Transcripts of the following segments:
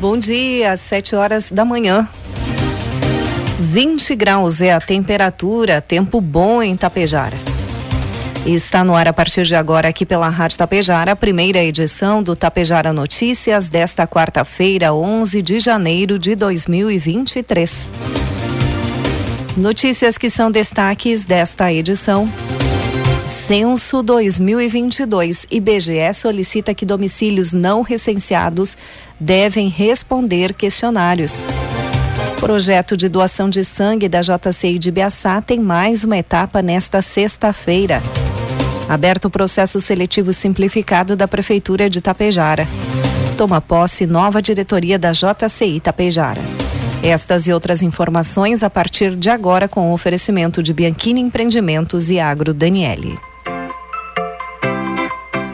Bom dia, às 7 horas da manhã. 20 graus é a temperatura, tempo bom em Tapejara. Está no ar a partir de agora aqui pela Rádio Tapejara, a primeira edição do Tapejara Notícias desta quarta-feira, 11 de janeiro de 2023. Notícias que são destaques desta edição. Censo 2022. IBGE solicita que domicílios não recenseados devem responder questionários. Projeto de doação de sangue da JCI de Biaçá tem mais uma etapa nesta sexta-feira. Aberto o processo seletivo simplificado da Prefeitura de Tapejara. Toma posse nova diretoria da JCI Tapejara. Estas e outras informações a partir de agora com o oferecimento de Bianchini Empreendimentos e Agro Daniele.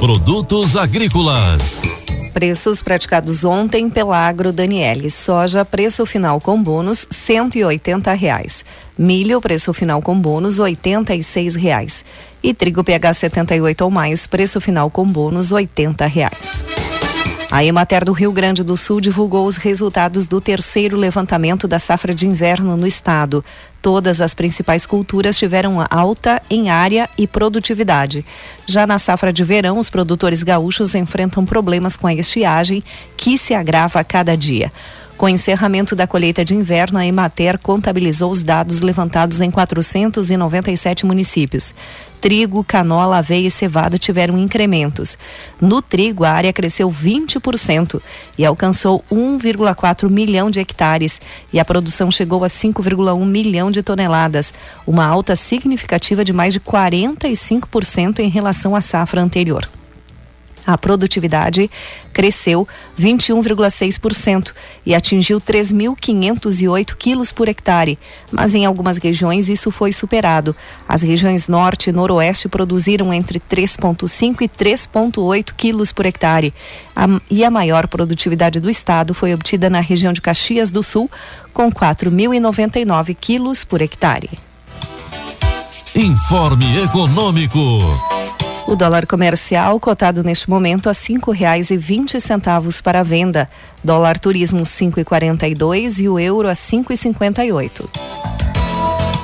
Produtos agrícolas. Preços praticados ontem pela Agro Daniele. Soja, preço final com bônus, cento e oitenta reais. Milho, preço final com bônus, oitenta e seis reais. E trigo PH 78 ou mais, preço final com bônus, oitenta reais. A Emater do Rio Grande do Sul divulgou os resultados do terceiro levantamento da safra de inverno no estado. Todas as principais culturas tiveram alta em área e produtividade. Já na safra de verão, os produtores gaúchos enfrentam problemas com a estiagem, que se agrava a cada dia. Com o encerramento da colheita de inverno, a Emater contabilizou os dados levantados em 497 municípios. Trigo, canola, aveia e cevada tiveram incrementos. No trigo, a área cresceu 20% e alcançou 1,4 milhão de hectares e a produção chegou a 5,1 milhão de toneladas, uma alta significativa de mais de 45% em relação à safra anterior. A produtividade cresceu 21,6% e atingiu 3.508 quilos por hectare, mas em algumas regiões isso foi superado. As regiões norte e noroeste produziram entre 3,5 e 3,8 quilos por hectare. E a maior produtividade do estado foi obtida na região de Caxias do Sul, com 4.099 quilos por hectare. Informe Econômico. O dólar comercial cotado neste momento a cinco reais e vinte centavos para venda. Dólar turismo cinco e quarenta e dois e o euro a cinco e cinquenta e oito.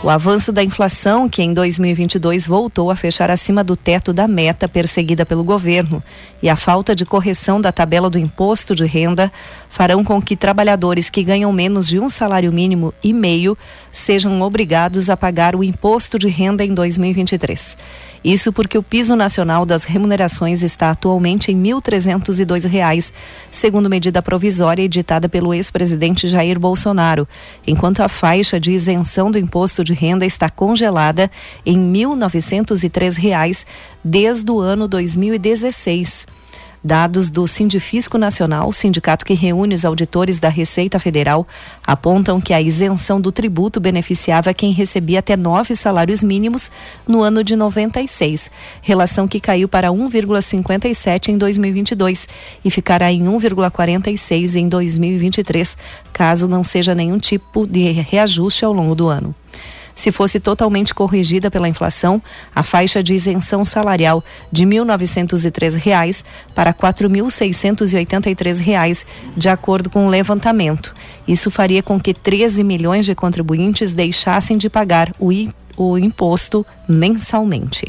O avanço da inflação, que em 2022 voltou a fechar acima do teto da meta perseguida pelo governo, e a falta de correção da tabela do imposto de renda farão com que trabalhadores que ganham menos de um salário mínimo e meio sejam obrigados a pagar o imposto de renda em 2023. Isso porque o piso nacional das remunerações está atualmente em R$ 1.302, segundo medida provisória editada pelo ex-presidente Jair Bolsonaro, enquanto a faixa de isenção do imposto de renda está congelada em R$ 1.903 desde o ano 2016. Dados do Sindifisco Nacional, sindicato que reúne os auditores da Receita Federal, apontam que a isenção do tributo beneficiava quem recebia até nove salários mínimos no ano de 96, relação que caiu para 1,57 em 2022 e ficará em 1,46 em 2023, caso não seja nenhum tipo de reajuste ao longo do ano. Se fosse totalmente corrigida pela inflação, a faixa de isenção salarial de R$ 1.903 para R$ 4.683, de acordo com o levantamento. Isso faria com que 13 milhões de contribuintes deixassem de pagar o, o imposto mensalmente.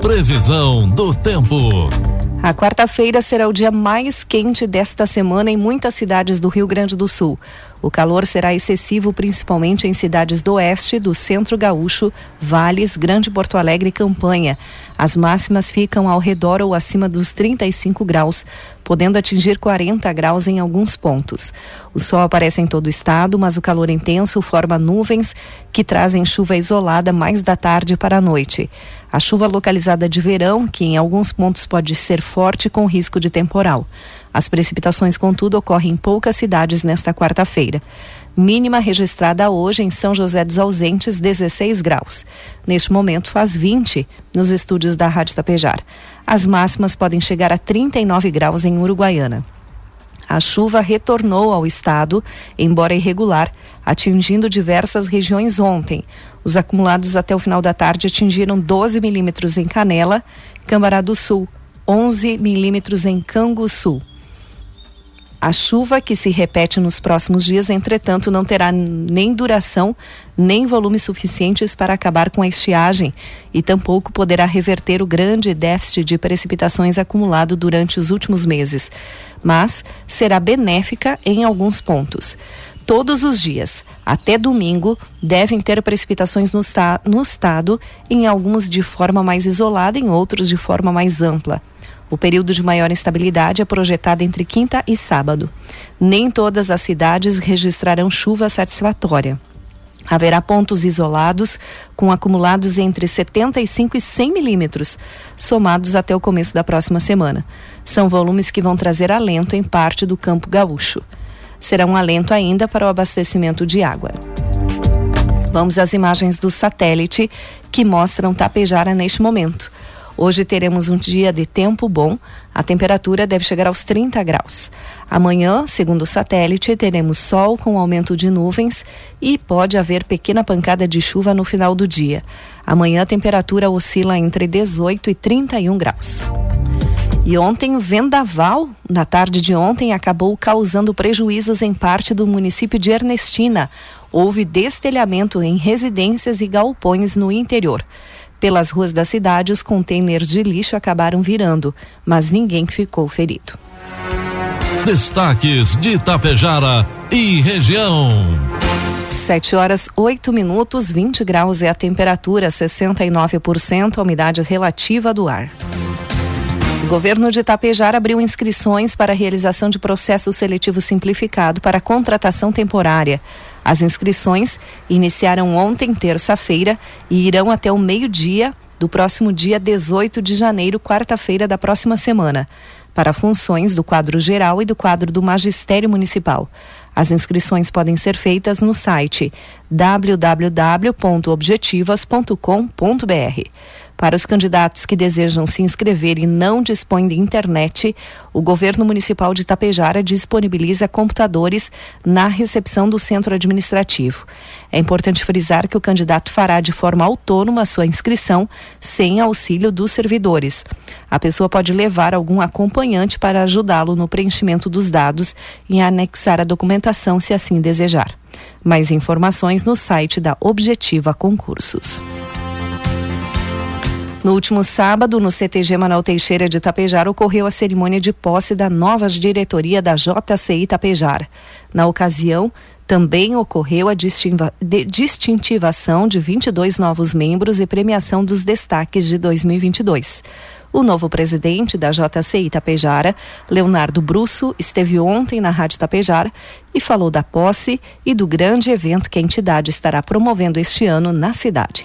Previsão do tempo. A quarta-feira será o dia mais quente desta semana em muitas cidades do Rio Grande do Sul. O calor será excessivo principalmente em cidades do oeste, do centro gaúcho, Vales, Grande Porto Alegre e Campanha. As máximas ficam ao redor ou acima dos 35 graus, podendo atingir 40 graus em alguns pontos. O sol aparece em todo o estado, mas o calor intenso forma nuvens que trazem chuva isolada mais da tarde para a noite. A chuva localizada de verão, que em alguns pontos pode ser forte com risco de temporal. As precipitações, contudo, ocorrem em poucas cidades nesta quarta-feira. Mínima registrada hoje em São José dos Ausentes, 16 graus. Neste momento faz 20 nos estúdios da Rádio Tapejar. As máximas podem chegar a 39 graus em Uruguaiana. A chuva retornou ao estado, embora irregular, atingindo diversas regiões ontem. Os acumulados até o final da tarde atingiram 12 milímetros em Canela, Cambará do Sul, 11 milímetros em Canguçu. A chuva que se repete nos próximos dias, entretanto, não terá nem duração nem volumes suficientes para acabar com a estiagem e tampouco poderá reverter o grande déficit de precipitações acumulado durante os últimos meses, mas será benéfica em alguns pontos. Todos os dias, até domingo, devem ter precipitações no, no estado, em alguns de forma mais isolada, em outros de forma mais ampla. O período de maior instabilidade é projetado entre quinta e sábado. Nem todas as cidades registrarão chuva satisfatória. Haverá pontos isolados com acumulados entre 75 e 100 milímetros, somados até o começo da próxima semana. São volumes que vão trazer alento em parte do campo gaúcho. Será um alento ainda para o abastecimento de água. Vamos às imagens do satélite que mostram Tapejara neste momento. Hoje teremos um dia de tempo bom, a temperatura deve chegar aos 30 graus. Amanhã, segundo o satélite, teremos sol com aumento de nuvens e pode haver pequena pancada de chuva no final do dia. Amanhã a temperatura oscila entre 18 e 31 graus. E ontem o vendaval, na tarde de ontem, acabou causando prejuízos em parte do município de Ernestina. Houve destelhamento em residências e galpões no interior. Pelas ruas da cidade, os contêineres de lixo acabaram virando, mas ninguém ficou ferido. Destaques de Itapejara e região. 7 horas 8 minutos, 20 graus é a temperatura, 69% a umidade relativa do ar. O governo de Itapejara abriu inscrições para a realização de processo seletivo simplificado para contratação temporária. As inscrições iniciaram ontem, terça-feira, e irão até o meio-dia do próximo dia 18 de janeiro, quarta-feira da próxima semana, para funções do quadro geral e do quadro do Magistério Municipal. As inscrições podem ser feitas no site www.objetivas.com.br. Para os candidatos que desejam se inscrever e não dispõem de internet, o governo municipal de Tapejara disponibiliza computadores na recepção do centro administrativo. É importante frisar que o candidato fará de forma autônoma sua inscrição, sem auxílio dos servidores. A pessoa pode levar algum acompanhante para ajudá-lo no preenchimento dos dados e anexar a documentação se assim desejar. Mais informações no site da Objetiva Concursos. No último sábado, no CTG Manuel Teixeira de Tapejar, ocorreu a cerimônia de posse da nova diretoria da JCI Tapejar. Na ocasião, também ocorreu a distintivação de 22 novos membros e premiação dos destaques de 2022. O novo presidente da JCI Tapejara, Leonardo Brusso, esteve ontem na Rádio Tapejara e falou da posse e do grande evento que a entidade estará promovendo este ano na cidade.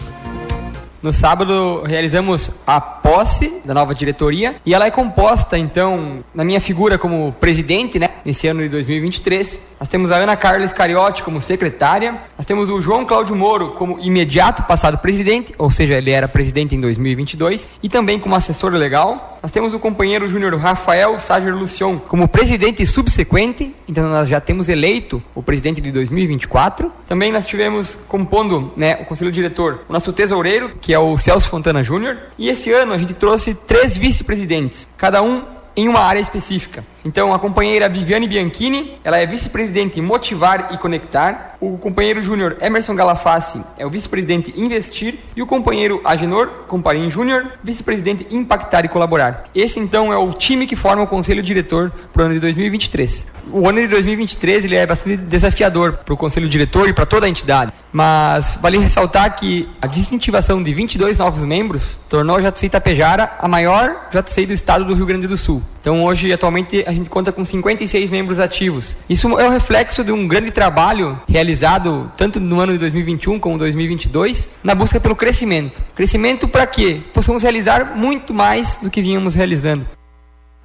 No sábado realizamos a posse da nova diretoria e ela é composta então na minha figura como presidente, né, nesse ano de 2023. Nós temos a Ana Carles Cariotti como secretária, nós temos o João Cláudio Moro como imediato passado presidente, ou seja, ele era presidente em 2022, e também como assessor legal. Nós temos o companheiro júnior Rafael Sager Lucion como presidente subsequente, então nós já temos eleito o presidente de 2024. Também nós tivemos compondo né, o conselho diretor o nosso tesoureiro, que é o Celso Fontana Júnior, e esse ano a gente trouxe três vice-presidentes, cada um em uma área específica. Então, a companheira Viviane Bianchini, ela é vice-presidente Motivar e Conectar. O companheiro júnior Emerson Galafassi é o vice-presidente Investir. E o companheiro Agenor Comparim Júnior, vice-presidente Impactar e Colaborar. Esse, então, é o time que forma o conselho diretor para o ano de 2023. O ano de 2023 ele é bastante desafiador para o conselho diretor e para toda a entidade. Mas vale ressaltar que a distintivação de 22 novos membros tornou a JCI Itapejara a maior JCI do estado do Rio Grande do Sul. Então hoje, atualmente, a gente conta com 56 membros ativos. Isso é o reflexo de um grande trabalho realizado tanto no ano de 2021 como 2022 na busca pelo crescimento. Crescimento para quê? Possamos realizar muito mais do que vínhamos realizando.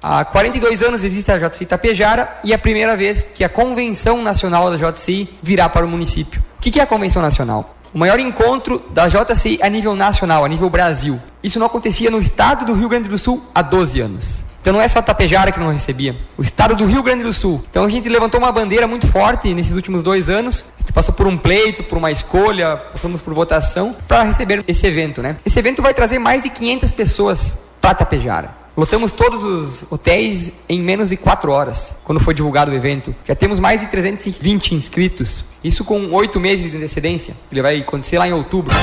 Há 42 anos existe a JCI Itapejara e é a primeira vez que a Convenção Nacional da JCI virá para o município. O que é a Convenção Nacional? O maior encontro da JCI a nível nacional, a nível Brasil. Isso não acontecia no estado do Rio Grande do Sul há 12 anos. Então não é só Tapejara que não recebia, o estado do Rio Grande do Sul. Então a gente levantou uma bandeira muito forte nesses últimos dois anos. A gente passou por um pleito, por uma escolha, passamos por votação para receber esse evento, né? Esse evento vai trazer mais de 500 pessoas para Tapejara. Lotamos todos os hotéis em menos de 4 horas, quando foi divulgado o evento. Já temos mais de 320 inscritos, isso com oito meses de antecedência. Ele vai acontecer lá em outubro.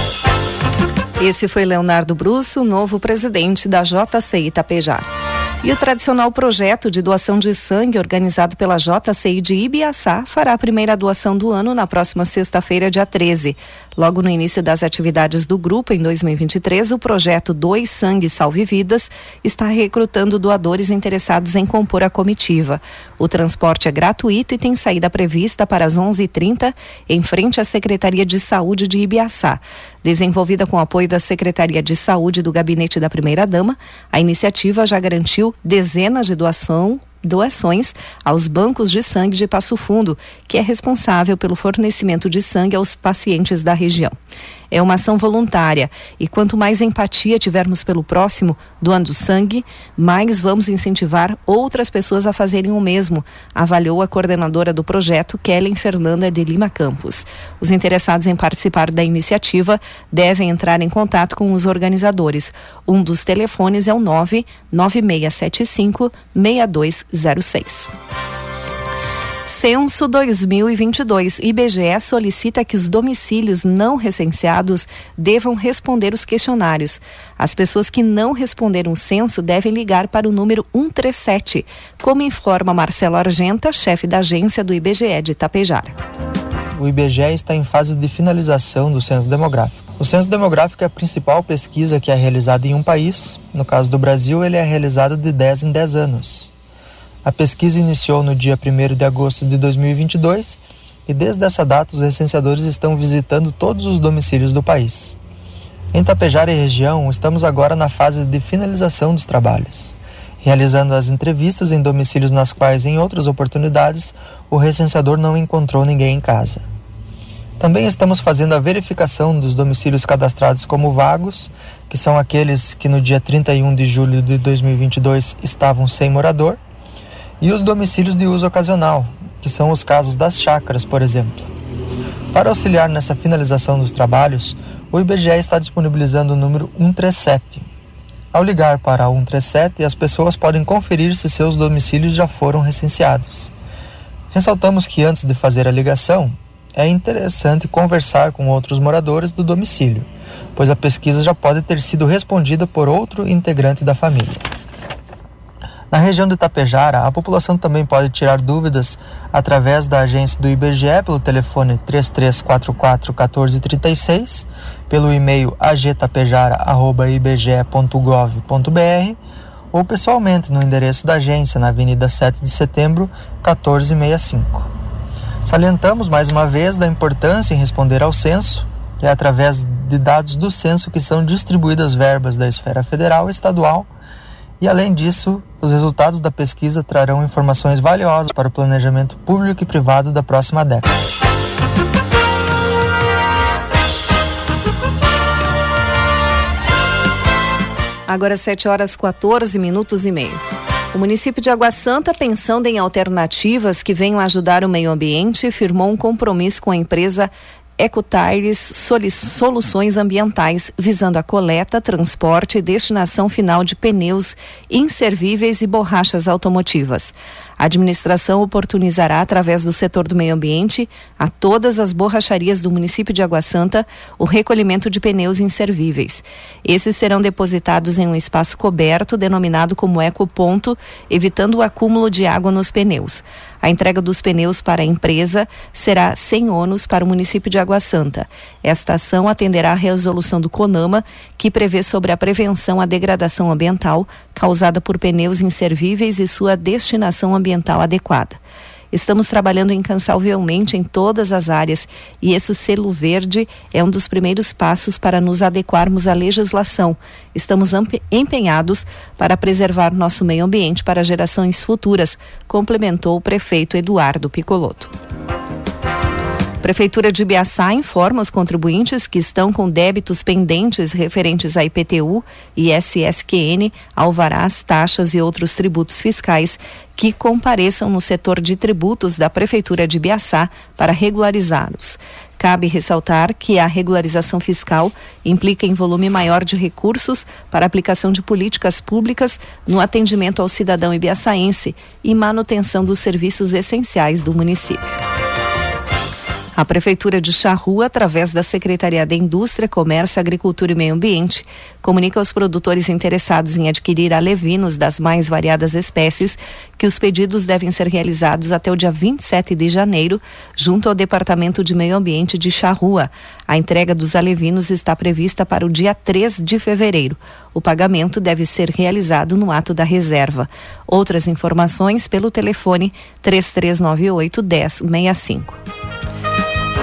Esse foi Leonardo Brusso, novo presidente da JCI Itapejara. E o tradicional projeto de doação de sangue organizado pela JCI de Ibiaçá fará a primeira doação do ano na próxima sexta-feira, dia 13. Logo no início das atividades do grupo em 2023, o projeto Dois Sangue Salve Vidas está recrutando doadores interessados em compor a comitiva. O transporte é gratuito e tem saída prevista para as 11h30 em frente à Secretaria de Saúde de Ibiaçá. Desenvolvida com apoio da Secretaria de Saúde do Gabinete da Primeira-Dama, a iniciativa já garantiu dezenas de doação doações aos bancos de sangue de Passo Fundo, que é responsável pelo fornecimento de sangue aos pacientes da região. É uma ação voluntária e quanto mais empatia tivermos pelo próximo, doando sangue, mais vamos incentivar outras pessoas a fazerem o mesmo, avaliou a coordenadora do projeto, Kellen Fernanda de Lima Campos. Os interessados em participar da iniciativa devem entrar em contato com os organizadores. Um dos telefones é o 99675 6206. Censo 2022. IBGE solicita que os domicílios não recenseados devam responder os questionários. As pessoas que não responderam o censo devem ligar para o número 137, como informa Marcelo Argenta, chefe da agência do IBGE de Itapejara. O IBGE está em fase de finalização do censo demográfico. O censo demográfico é a principal pesquisa que é realizada em um país. No caso do Brasil, ele é realizado de 10 em 10 anos. A pesquisa iniciou no dia 1 de agosto de 2022 e desde essa data os recenseadores estão visitando todos os domicílios do país. Em Tapejara e região, estamos agora na fase de finalização dos trabalhos, realizando as entrevistas em domicílios nas quais, em outras oportunidades, o recenseador não encontrou ninguém em casa. Também estamos fazendo a verificação dos domicílios cadastrados como vagos, que são aqueles que no dia 31 de julho de 2022 estavam sem morador, e os domicílios de uso ocasional, que são os casos das chácaras, por exemplo. Para auxiliar nessa finalização dos trabalhos, o IBGE está disponibilizando o número 137. Ao ligar para o 137, as pessoas podem conferir se seus domicílios já foram recenseados. Ressaltamos que antes de fazer a ligação, é interessante conversar com outros moradores do domicílio, pois a pesquisa já pode ter sido respondida por outro integrante da família. Na região de Itapejara, a população também pode tirar dúvidas através da agência do IBGE pelo telefone 3344 1436, pelo e-mail agtapejara.ibge.gov.br ou pessoalmente no endereço da agência na Avenida 7 de Setembro, 1465. Salientamos mais uma vez da importância em responder ao censo, que é através de dados do censo que são distribuídas verbas da esfera federal e estadual. E além disso, os resultados da pesquisa trarão informações valiosas para o planejamento público e privado da próxima década. Agora 7 horas 14 minutos e meio. O município de Água Santa, pensando em alternativas que venham ajudar o meio ambiente, firmou um compromisso com a empresa Ecotires Soluções Ambientais, visando a coleta, transporte e destinação final de pneus inservíveis e borrachas automotivas. A administração oportunizará, através do setor do meio ambiente, a todas as borracharias do município de Água Santa o recolhimento de pneus inservíveis. Esses serão depositados em um espaço coberto, denominado como ecoponto, evitando o acúmulo de água nos pneus. A entrega dos pneus para a empresa será sem ônus para o município de Água Santa. Esta ação atenderá à resolução do CONAMA, que prevê sobre a prevenção à degradação ambiental causada por pneus inservíveis e sua destinação ambiental adequada. Estamos trabalhando incansavelmente em todas as áreas e esse selo verde é um dos primeiros passos para nos adequarmos à legislação. Estamos empenhados para preservar nosso meio ambiente para gerações futuras, complementou o prefeito Eduardo Picoloto. Prefeitura de Biaçá informa os contribuintes que estão com débitos pendentes referentes a IPTU, ISSQN, alvarás, taxas e outros tributos fiscais que compareçam no setor de tributos da Prefeitura de Biaçá para regularizá-los. Cabe ressaltar que a regularização fiscal implica em volume maior de recursos para aplicação de políticas públicas no atendimento ao cidadão ibiaçaense e manutenção dos serviços essenciais do município. A Prefeitura de Charrua, através da Secretaria da Indústria, Comércio, Agricultura e Meio Ambiente, comunica aos produtores interessados em adquirir alevinos das mais variadas espécies que os pedidos devem ser realizados até o dia 27 de janeiro, junto ao Departamento de Meio Ambiente de Charrua. A entrega dos alevinos está prevista para o dia 3 de fevereiro. O pagamento deve ser realizado no ato da reserva. Outras informações pelo telefone 3398 1065.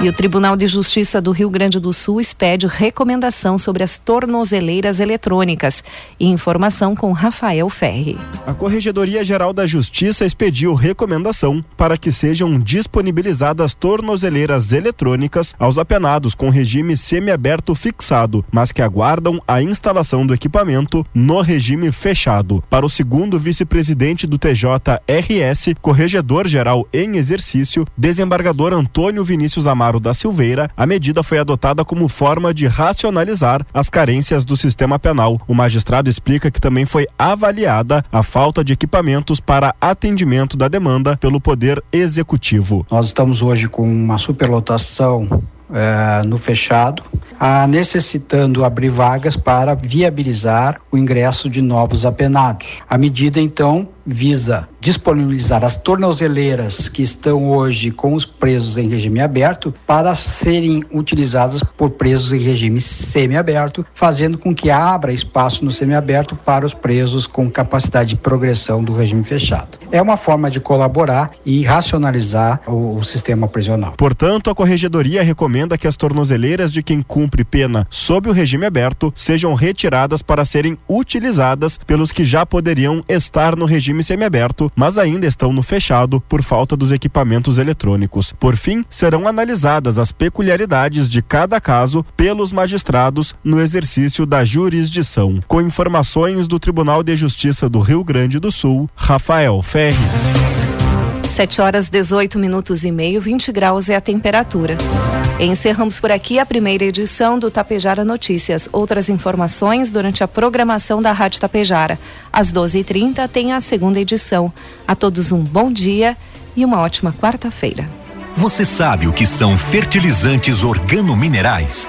E o Tribunal de Justiça do Rio Grande do Sul expede recomendação sobre as tornozeleiras eletrônicas. Informação com Rafael Ferri. A Corregedoria Geral da Justiça expediu recomendação para que sejam disponibilizadas tornozeleiras eletrônicas aos apenados com regime semiaberto fixado, mas que aguardam a instalação do equipamento no regime fechado. Para o segundo vice-presidente do TJRS, Corregedor Geral em exercício, desembargador Antônio Vinícius Amaro Da Silveira, a medida foi adotada como forma de racionalizar as carências do sistema penal. O magistrado explica que também foi avaliada a falta de equipamentos para atendimento da demanda pelo Poder Executivo. Nós estamos hoje com uma superlotação é, no fechado, a necessitando abrir vagas para viabilizar o ingresso de novos apenados. A medida, então, visa disponibilizar as tornozeleiras que estão hoje com os presos em regime aberto para serem utilizadas por presos em regime semiaberto, fazendo com que abra espaço no semiaberto para os presos com capacidade de progressão do regime fechado. É uma forma de colaborar e racionalizar o, o sistema prisional. Portanto, a corregedoria recomenda que as tornozeleiras de quem cumpre pena sob o regime aberto sejam retiradas para serem utilizadas pelos que já poderiam estar no regime regime semiaberto, mas ainda estão no fechado por falta dos equipamentos eletrônicos. Por fim, serão analisadas as peculiaridades de cada caso pelos magistrados no exercício da jurisdição. Com informações do Tribunal de Justiça do Rio Grande do Sul, Rafael Ferri. 7 horas 18 minutos e meio, 20 graus é a temperatura. Encerramos por aqui a primeira edição do Tapejara Notícias. Outras informações durante a programação da Rádio Tapejara. Às 12h30 tem a segunda edição. A todos um bom dia e uma ótima quarta-feira. Você sabe o que são fertilizantes organominerais?